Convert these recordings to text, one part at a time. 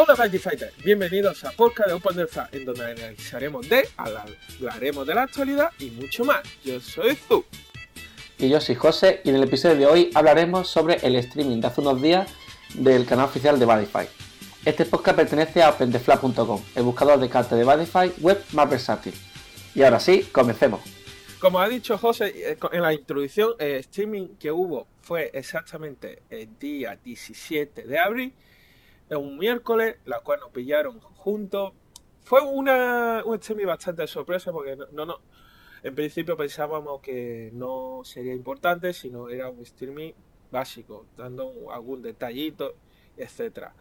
Hola Magic Fighter, bienvenidos a Podcast de Open en donde analizaremos de, hablaremos de la actualidad y mucho más. Yo soy Zu. Y yo soy José, y en el episodio de hoy hablaremos sobre el streaming de hace unos días del canal oficial de Badify. Este podcast pertenece a OpenDefla.com, el buscador de cartas de Badify web más versátil. Y ahora sí, comencemos. Como ha dicho José eh, en la introducción, el streaming que hubo fue exactamente el día 17 de abril un miércoles, la cual nos pillaron juntos. Fue una, un streaming bastante sorpresa porque no, no, en principio pensábamos que no sería importante, sino era un streaming básico, dando algún detallito, etcétera.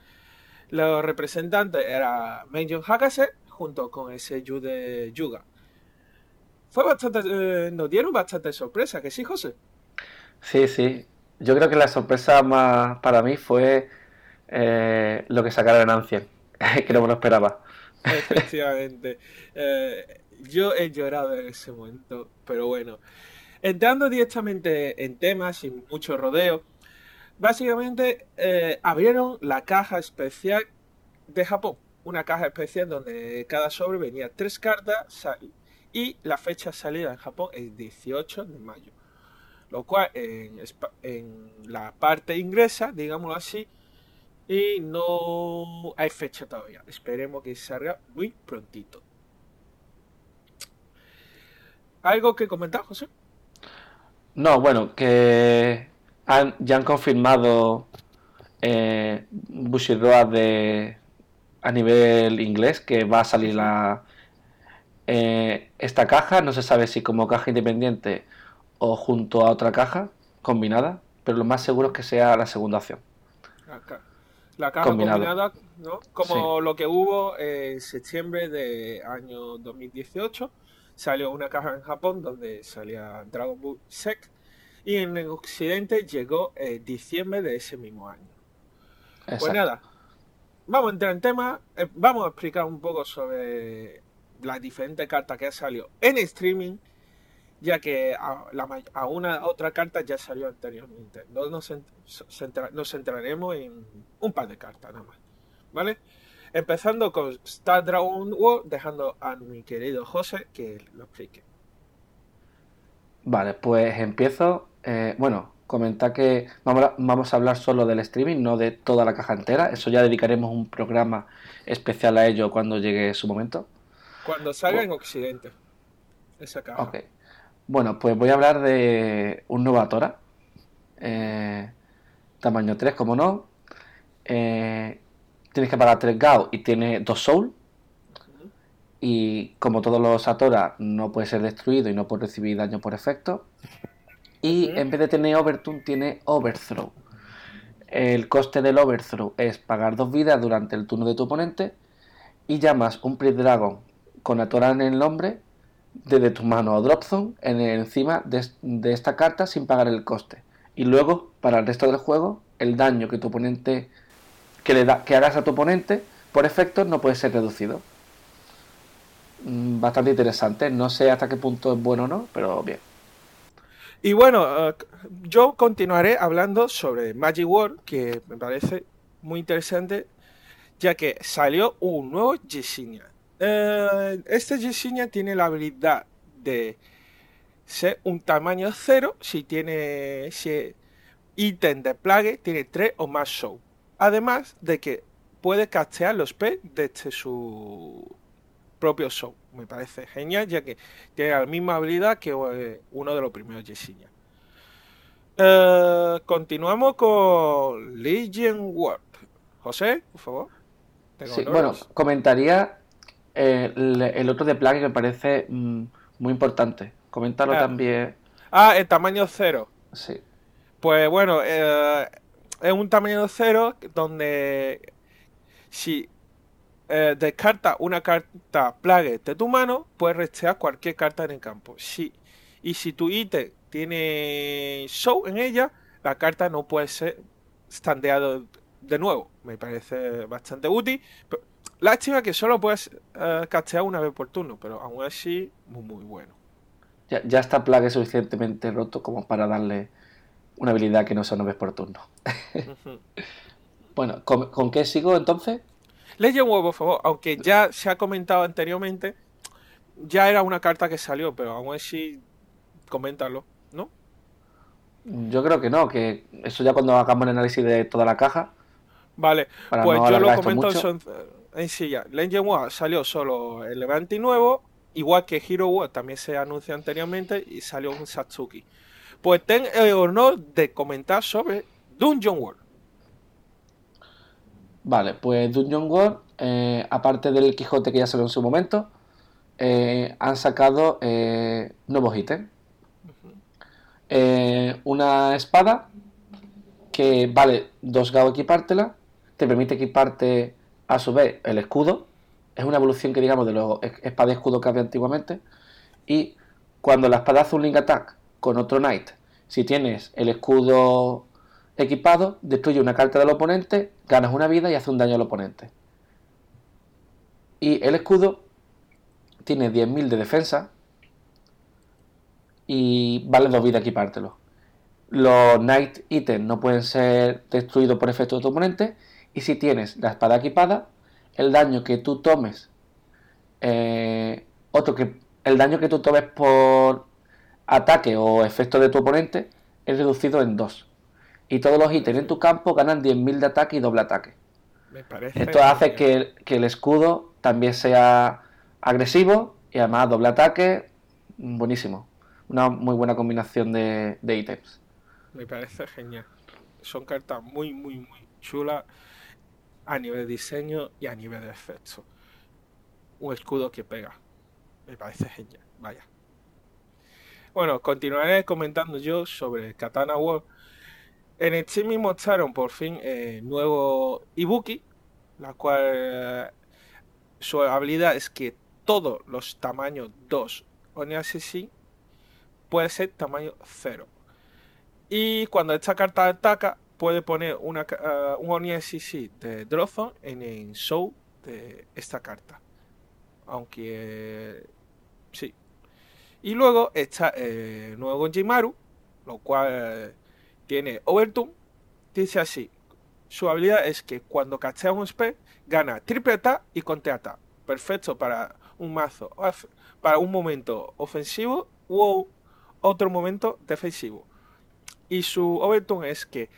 Los representantes era Menjon Hakase junto con ese Yu de Yuga. Fue bastante, eh, nos dieron bastante sorpresa, que sí, José. Sí, sí. Yo creo que la sorpresa más para mí fue eh, lo que sacaron en Ancien, que no me lo esperaba. Efectivamente. Eh, yo he llorado en ese momento, pero bueno. Entrando directamente en temas, sin mucho rodeo, básicamente eh, abrieron la caja especial de Japón. Una caja especial donde cada sobre venía tres cartas y la fecha de salida en Japón es 18 de mayo. Lo cual en, la parte inglesa, digámoslo así, y no hay fecha todavía. Esperemos que salga muy prontito. ¿Algo que comentar, José? No, bueno, que ya han confirmado eh, Bushidoa de a nivel inglés que va a salir la eh, esta caja. No se sabe si como caja independiente o junto a otra caja combinada, pero lo más seguro es que sea la segunda opción. Acá. La caja combinada, ¿no? Como lo que hubo en septiembre de año 2018. Salió una caja en Japón donde salía Dragon Ball Sec. Y en el occidente llegó en diciembre de ese mismo año. Pues nada, vamos a entrar en tema. Eh, vamos a explicar un poco sobre las diferentes cartas que han salido en streaming ya que a, una otra carta ya salió anteriormente. No nos, centraremos en un par de cartas nada más. ¿Vale? Empezando con Star Dragon World, dejando a mi querido José que lo explique. Vale, pues empiezo. Eh, bueno, comentar que vamos a, hablar solo del streaming, no de toda la caja entera. Eso ya dedicaremos un programa especial a ello cuando llegue su momento. Cuando salga en Occidente. Esa caja. Ok. Bueno, pues voy a hablar de un Novatora. Eh, tamaño 3, como no. Eh, tienes que pagar 3 GAO y tiene 2 Soul. Y como todos los Atora, no puede ser destruido y no puede recibir daño por efecto. Y en vez de tener Overtune, tiene Overthrow. El coste del Overthrow es pagar 2 vidas durante el turno de tu oponente. Y llamas un Priest Dragon con Atora en el nombre desde tu mano a Dropzone en encima de, esta carta sin pagar el coste. Y luego, para el resto del juego, el daño que tu oponente que le da, que hagas a tu oponente por efecto no puede ser reducido. Mm, bastante interesante. No sé hasta qué punto es bueno o no, pero bien. Y bueno, eh, yo continuaré hablando sobre Magic World, que me parece muy interesante, ya que salió un nuevo Yesenia. Eh, este Jesenia tiene la habilidad de ser un tamaño cero si tiene si ítem de plague tiene 3 o más show. Además de que puede castear los P desde su propio show. Me parece genial ya que tiene la misma habilidad que eh, uno de los primeros Jesenia. Eh, continuamos con Legion World. José, por favor. bueno, comentaría el, otro de Plague que me parece mm, muy importante. Coméntalo ah. también. Ah, el tamaño cero. Sí. Pues bueno, eh, es un tamaño cero donde si eh, descarta una carta Plague de tu mano, puedes restear cualquier carta en el campo. Sí. Y si tu ítem tiene show en ella, la carta no puede ser standeado de nuevo. Me parece bastante útil. Lástima que solo puedes uh, castear una vez por turno, pero aún así, muy, muy bueno. Ya, ya está Plague suficientemente roto como para darle una habilidad que no sea una vez por turno. bueno, ¿con, qué sigo entonces? Legend War, por favor, aunque ya se ha comentado anteriormente, ya era una carta que salió, pero aún así, coméntalo, ¿no? Yo creo que no, que eso ya cuando hagamos el análisis de toda la caja. Vale, pues yo lo comento en sí ya. Legend War salió solo el Levante nuevo, igual que Hero War también se anunció anteriormente y salió un Satsuki. Pues ten el honor de comentar sobre Dungeon World. Vale, pues Dungeon World, eh, aparte del Quijote que ya salió en su momento, eh, han sacado eh, nuevos ítems. una espada que vale 2 GAO equipártela, te permite equiparte a su vez el escudo, es una evolución que digamos de los espada y escudo que había antiguamente, y cuando la espada hace un link attack con otro knight, si tienes el escudo equipado, destruye una carta del oponente, ganas una vida y hace un daño al oponente. Y el escudo tiene 10.000 de defensa y vale 2 vidas equipártelo. Los Knight ítems no pueden ser destruidos por efecto de tu oponente. Y si tienes la espada equipada, el daño que tú tomes, eh, otro que el daño que tú tomes por ataque o efecto de tu oponente es reducido en 2. Y todos los ítems en tu campo ganan 10.000 de ataque y doble ataque. Esto hace que, el escudo también sea agresivo y además doble ataque. Buenísimo. Una muy buena combinación de, ítems. Me parece genial. Son cartas muy, muy, muy chulas a nivel diseño y a nivel de efecto. Un escudo que pega. Me parece genial. Vaya. Bueno, continuaré comentando yo sobre Katana World. En el Steam mostraron por fin eh, nuevo Ibuki, la cual su habilidad es que todos los tamaños 2 Oniasisi puede ser tamaño 0. Y cuando esta carta ataca, puede poner una, uh, un de Drozon en el show de esta carta. Aunque sí. Y luego está eh, nuevo Gonjimaru, lo cual tiene Overton. Dice así: su habilidad es que cuando castea un spell, gana triple attack y contra Perfecto para un mazo, para un momento ofensivo o otro momento defensivo. Y su overturn es que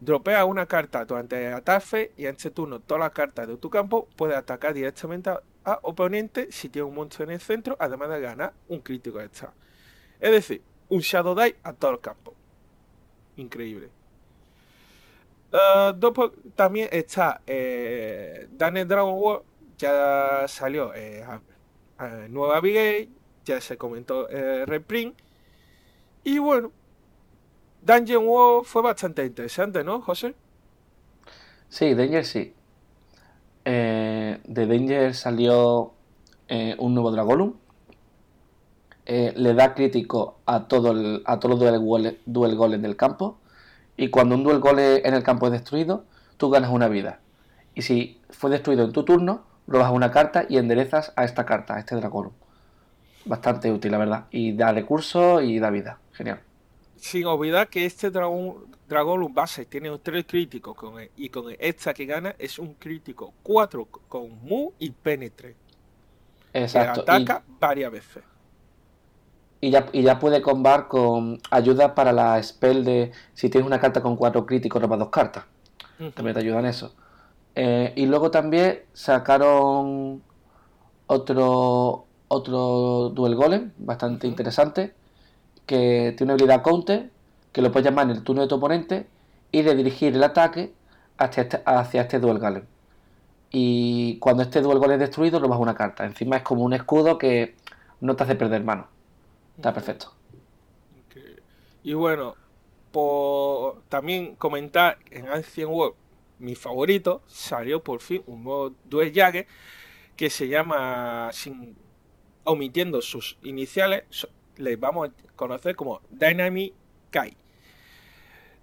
dropea una carta durante el ataque y en ese turno todas las cartas de tu campo puede atacar directamente a, oponente si tiene un monstruo en el centro, además de ganar un crítico extra. Es decir, un Shadow Die a todo el campo. Increíble. Uh, también está eh, Daniel Dragon World, ya salió eh, Nueva Brigade, ya se comentó eh, Reprint. Y bueno, Dungeon World fue bastante interesante, ¿no, José? Sí, Danger sí. Eh, de Danger salió eh, un nuevo Dragolum. le da crítico a, todo el, a todos los duel, goles del campo y cuando un duel gole en el campo es destruido, tú ganas una vida. Y si fue destruido en tu turno, robas una carta y enderezas a esta carta, a este dragón. Bastante útil, la verdad. Y da recursos y da vida. Genial. Sin olvidar que este dragón, dragón base tiene tres críticos con y con esta que gana es un crítico 4 con Mu y Penetre. Exacto. Que ataca varias veces. Y ya, y ya puede combar con ayuda para la spell de si tienes una carta con cuatro críticos, roba dos cartas. También te ayuda en eso. Eh, y luego también sacaron otro otro Duel Golem, bastante interesante, que tiene una habilidad counter, que lo puedes llamar en el turno de tu oponente y de dirigir el ataque hacia este, hacia este Duel Golem. Y cuando este Duel Golem es destruido, robas una carta. Encima es como un escudo que no te hace perder mano. Está perfecto. Y bueno, por también comentar en Ancient World, mi favorito, salió por fin un nuevo Duel Jagger que se llama, sin omitiendo sus iniciales, le vamos a conocer como Dynamic Kai.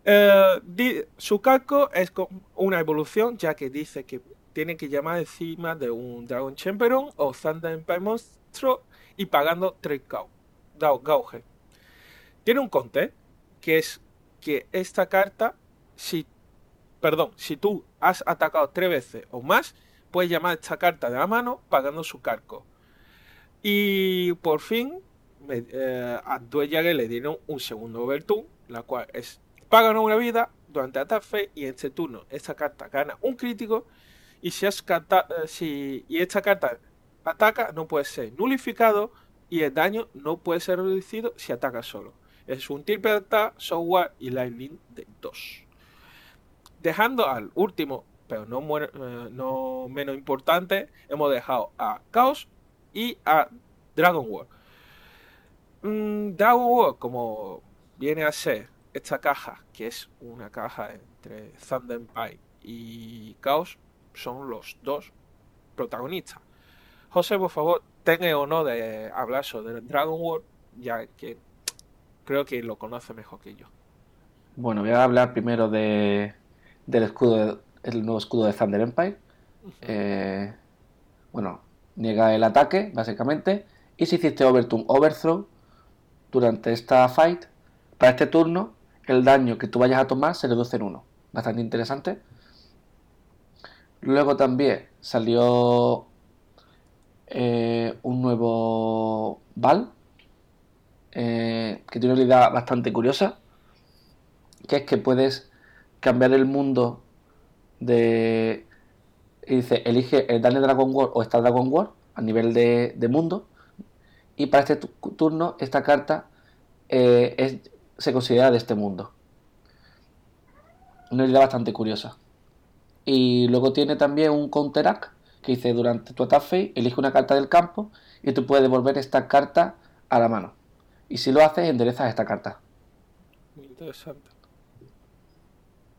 Eh, su calco es una evolución, ya que dice que tiene que llamar encima de un Dragon Champion o Thunder Empire Monstro y pagando 3 Gauge. Tiene un conte que es que esta carta, si, perdón, si tú has atacado tres veces o más, puede llamar esta carta de la mano pagando su carco. Y por fin eh, a Duelle le dieron un segundo Overtoon, la cual es pagan una vida durante ataque y en este turno esta carta gana un crítico y si, es eh, si esta carta ataca no puede ser nulificado y el daño no puede ser reducido si ataca solo. Es un triple attack, software y lightning de 2. Dejando al último, pero no, eh, no menos importante, hemos dejado a Chaos y a Dragon World. Mm, Dragon World, como viene a ser esta caja, que es una caja entre Thunder Pie y Chaos, son los dos protagonistas. José, por favor, tenga el honor de hablar sobre Dragon World, ya que creo que lo conoce mejor que yo. Bueno, voy a hablar primero de, del escudo, el nuevo escudo de Thunder Empire. Eh, bueno, niega el ataque, básicamente. Y si hiciste Overturn Overthrow durante esta fight, para este turno, el daño que tú vayas a tomar se reduce en uno. Bastante interesante. Luego también salió eh, un nuevo Val, eh, que tiene una idea bastante curiosa, que es que puedes cambiar el mundo de... Y dice, elige el Daniel Dragon War o Star Dragon War a nivel de, mundo. Y para este turno, esta carta eh, se considera de este mundo. Una idea bastante curiosa. Y luego tiene también un counteract que dice durante tu ataque elige una carta del campo y tú puedes devolver esta carta a la mano. Y si lo haces, enderezas esta carta. Muy interesante.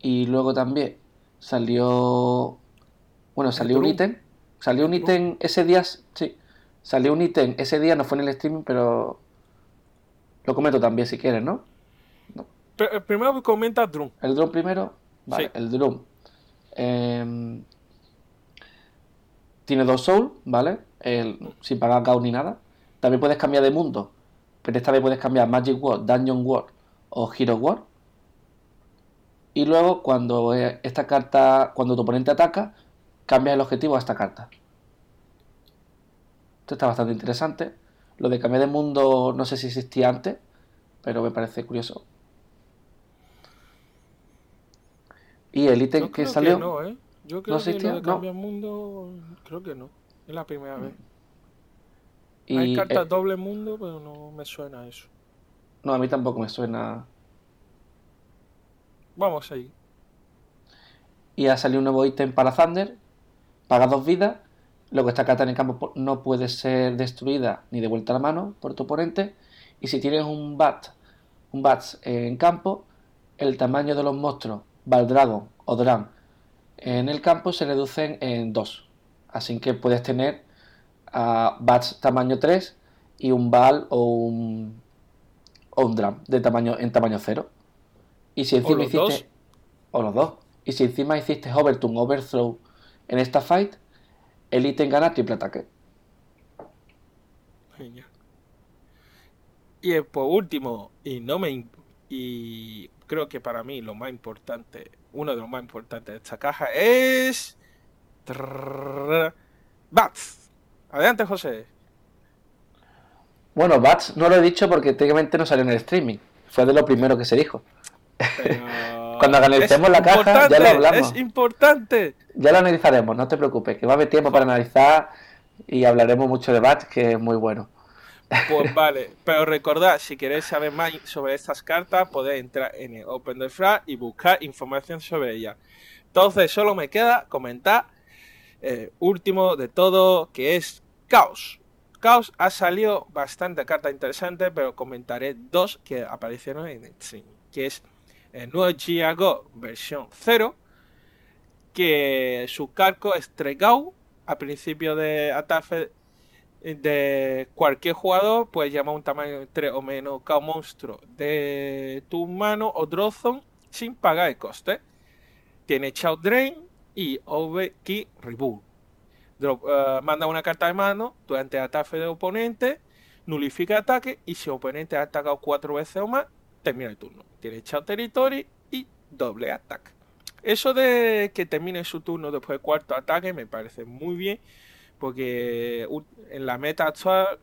Y luego también salió. Bueno, salió un ítem. Salió un ítem ese día. Sí. Salió un ítem ese día, no fue en el streaming, pero. Lo comento también si quieres, ¿no? Eh, primero comenta Drum. El Drum primero. Vale, el Drum. Em, tiene dos Soul, ¿vale? sin pagar caos ni nada. También puedes cambiar de mundo pero esta vez puedes cambiar Magic World, Dungeon World o Hero World. Y luego cuando eh, esta carta, cuando tu oponente ataca, cambias el objetivo a esta carta. Esto está bastante interesante. Lo de cambiar de mundo no sé si existía antes, pero me parece curioso. Y el ítem que salió. no, ¿eh? Yo creo que lo de cambiar mundo, creo que no. Es la primera vez. Hay cartas eh, doble mundo, pero no me suena eso. No, a mí tampoco me suena. Vamos ahí. Y ha salido un nuevo ítem para Thunder. Paga dos vidas. Luego esta carta en el campo no puede ser destruida ni devuelta a la mano por tu oponente. Y si tienes un bat, un bats en campo, el tamaño de los monstruos, Valdragon o Dram, en el campo se reducen en dos. Así que puedes tener a bats tamaño 3 y un bal o un, o un drum de tamaño, en tamaño 0. Y si encima hiciste. O los dos. Y si encima hiciste Overturn, Overthrow en esta fight, el ítem gana triple ataque. Y por último, y no me y creo que para mí lo más importante, uno de los más importantes de esta caja es Bats. Adelante, José. Bueno, Bats no lo he dicho porque técnicamente no salió en el streaming. Fue de lo primero que se dijo. Cuando analicemos la caja, ya lo hablamos. Es importante. Ya lo analizaremos, no te preocupes, que va a haber tiempo para analizar y hablaremos mucho de Bats, que es muy bueno. Pues vale, pero recordad, si queréis saber más sobre estas cartas, podéis entrar en el Open the y buscar información sobre ellas. Entonces, solo me queda comentar eh, último de todo, que es Caos. Caos ha salido bastante carta interesante, pero comentaré dos que aparecieron en el stream, que es el nuevo Giago versión 0, que su cargo es Tregau, a principio de ataque de cualquier jugador, puedes llamar un tamaño de 3 o menos Caos monstruo de tu mano o Drozon sin pagar el coste. Tiene Chao Drain, y OV Key Reboot. Eh, manda una carta de mano durante ataque de oponente, nulifica ataque y si el oponente ha atacado cuatro veces o más, termina el turno. Tiene Chao Territory y doble ataque. Eso de que termine su turno después del cuarto ataque me parece muy bien, porque en la meta actual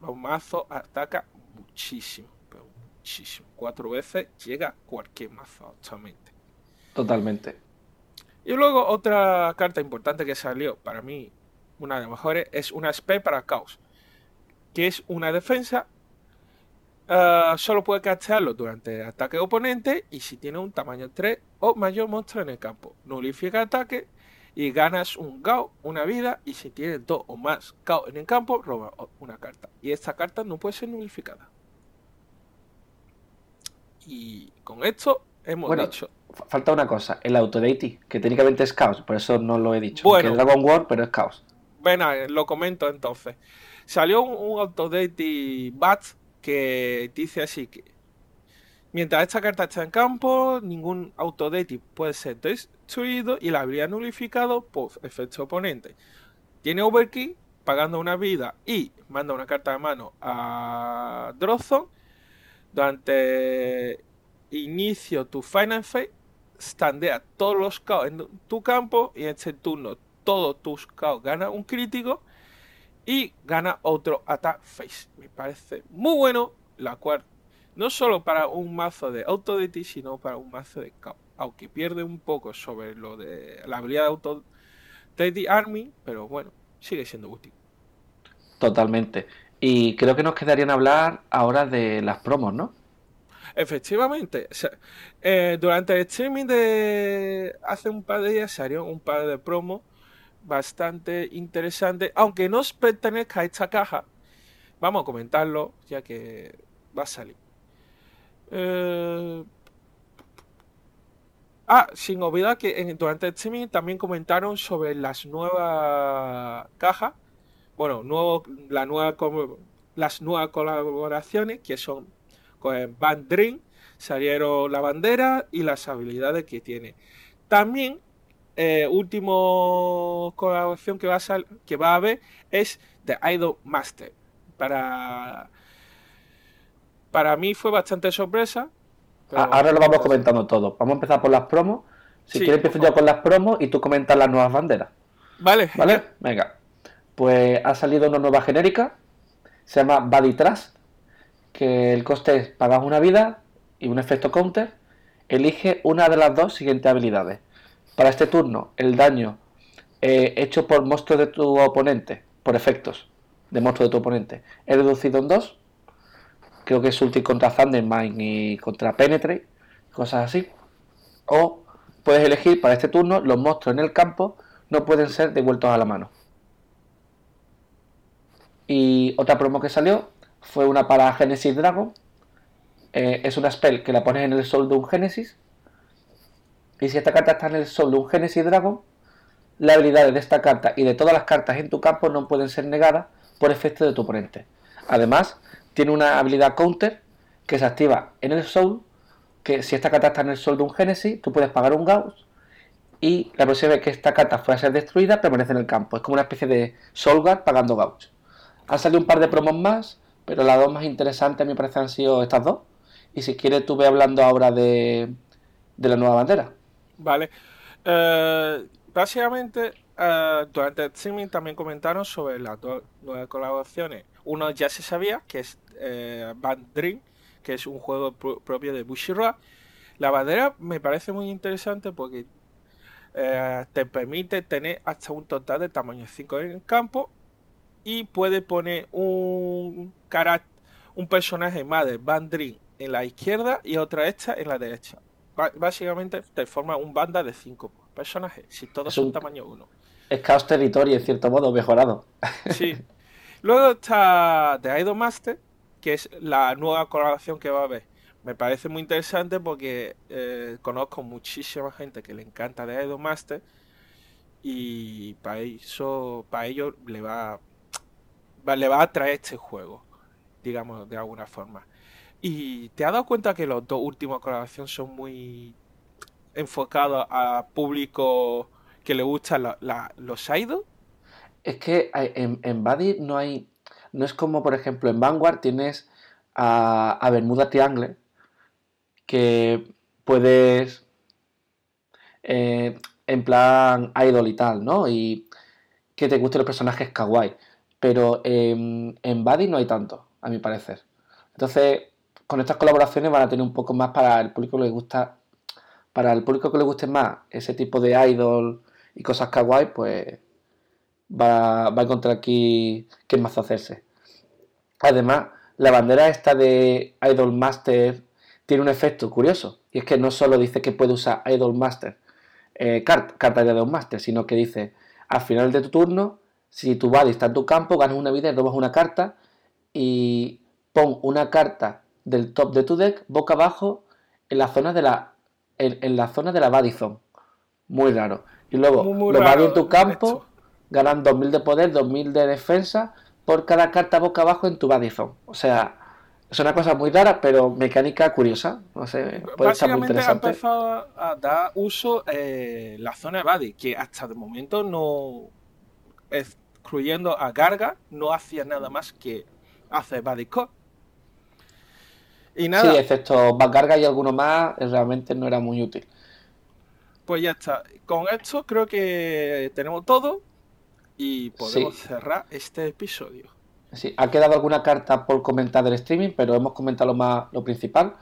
los mazos ataca muchísimo, pero muchísimo. Cuatro veces llega cualquier mazo actualmente. Totalmente. Y luego otra carta importante que salió, para mí una de las mejores, es una SP para Caos, que es una defensa Ah, solo puede castearlo durante el ataque oponente y si tiene un tamaño 3 o mayor monstruo en el campo. Nulifica ataque y ganas un Gao, una vida, y si tiene dos o más Gao en el campo, roba una carta. Y esta carta no puede ser nulificada. Y con esto hemos dicho. Falta una cosa, el Autodeity, que técnicamente es caos, por eso no lo he dicho. Bueno, es Dragon War, pero es caos. Bueno, lo comento entonces. Salió un, un Autodeity Bat que dice así que mientras esta carta está en campo, ningún autodate puede ser destruido y la habilidad nulificado por efecto oponente. Tiene overkill, pagando una vida y manda una carta de mano a Drozon. Durante inicio tu Final Phase, standea todos los caos en tu campo y en este turno todos tus caos ganan un crítico y gana otro Attack Face. Me parece muy bueno, la cual no solo para un mazo de Auto ti, sino para un mazo de Chaos. Aunque pierde un poco sobre lo de la habilidad de Auto ti Army, pero bueno, sigue siendo útil. Totalmente. Y creo que nos quedarían hablar ahora de las promos, ¿no? Efectivamente. Eh, durante el streaming de hace un par de días salieron un par de promos bastante interesante, aunque no pertenezca a esta caja. Vamos a comentarlo, ya que va a salir. Eh, ah, sin olvidar que durante el streaming también comentaron sobre las nuevas cajas. Bueno, nuevo, la nueva, las nuevas colaboraciones que son con Band Dream, salieron la bandera y las habilidades que tiene. También eh, último colaboración que va, a que va a haber es The Idol Master. Para, para mí fue bastante sorpresa. Ahora lo vamos comentando todo. Vamos a empezar por las promos. Si quieres empiezo yo con las promos y tú comentas las nuevas banderas. Vale. ¿Vale? Venga. Pues ha salido una nueva genérica. Se llama Body Trust. Que el coste es pagas una vida y un efecto counter. Elige una de las dos siguientes habilidades. Para este turno, el daño eh, hecho por monstruo de tu oponente, por efectos de monstruo de tu oponente, es reducido en 2. Creo que es ulti contra Thundermine y contra Penetrate, cosas así. O puedes elegir para este turno, los monstruos en el campo no pueden ser devueltos a la mano. Y otra promo que salió fue una para Genesis Dragon. Eh, es una spell que la pones en el sol de un Genesis y si esta carta está en el sol de un Genesis Dragon, las habilidades de esta carta y de todas las cartas en tu campo no pueden ser negadas por efecto de tu oponente. Además, tiene una habilidad counter que se activa en el Soul, que si esta carta está en el Sol de un Genesis, tú puedes pagar un Gauss y la próxima vez que esta carta fuera a ser destruida, permanece en el campo. Es como una especie de Guard pagando Gauss. Han salido un par de promos más, pero las dos más interesantes me parece han sido estas dos. Y si quieres, tú ve hablando ahora de, de la nueva bandera. Vale. Eh, básicamente, eh, durante el streaming también comentaron sobre las dos nuevas colaboraciones. Uno ya se sabía, que es eh, Band Dream, que es un juego propio de Bushiroad. La bandera me parece muy interesante porque te permite tener hasta un total de tamaño 5 en el campo y puede poner un personaje más de Dream en la izquierda y otra esta en la derecha básicamente te forma un banda de cinco personajes, si todos son tamaño 1. Es Chaos Territory, en cierto modo, mejorado. Sí. Luego está The Idol Master, que es la nueva colaboración que va a haber. Me parece muy interesante porque eh, conozco muchísima gente que le encanta The Idol Master y para eso, para ellos le va, va, le va a atraer este juego, digamos de alguna forma. Y te has dado cuenta que los dos últimos colaboraciones son muy enfocados a público que le gustan los idols. Es que en, en Buddy no hay. No es como, por ejemplo, en Vanguard tienes a, a Bermuda Triangle que puedes eh, en plan idol y tal, ¿no? Y que te gusten los personajes kawaii. Pero en Buddy no hay tanto, a mi parecer. Entonces, con estas colaboraciones van a tener un poco más para el público que le gusta, para el público que le guste más ese tipo de idol y cosas kawaii, pues va, a encontrar aquí qué más hacerse. Además, la bandera esta de Idol Master tiene un efecto curioso, y es que no solo dice que puede usar Idol Master, eh, carta de Idol Master, sino que dice, al final de tu turno, si tu body está en tu campo, ganas una vida y robas una carta, y pon una carta del top de tu deck boca abajo en la zona de la en, la zona de la body zone. Muy raro. Y luego lo vas en tu campo, ganan 2000 de poder, 2000 de defensa por cada carta boca abajo en tu body zone. O sea, es una cosa muy rara, pero mecánica curiosa. No sé, puede estar muy interesante. ha empezado a dar uso eh, la zona de body, que hasta de momento no, excluyendo a Garga, no hacía nada más que hacer body core. Y nada. Sí, excepto Carga y alguno más, realmente no era muy útil. Pues ya está. Con esto creo que tenemos todo y podemos cerrar este episodio. Sí, ha quedado alguna carta por comentar del streaming, pero hemos comentado lo más lo principal.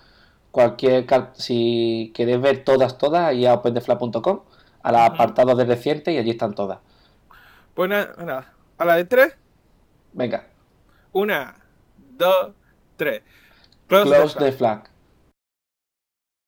Cualquier si queréis ver todas, todas, y a opendefla.com, al apartado de reciente y allí están todas. Pues nada, a la de tres. Venga. Una, dos, tres. Close, the flag.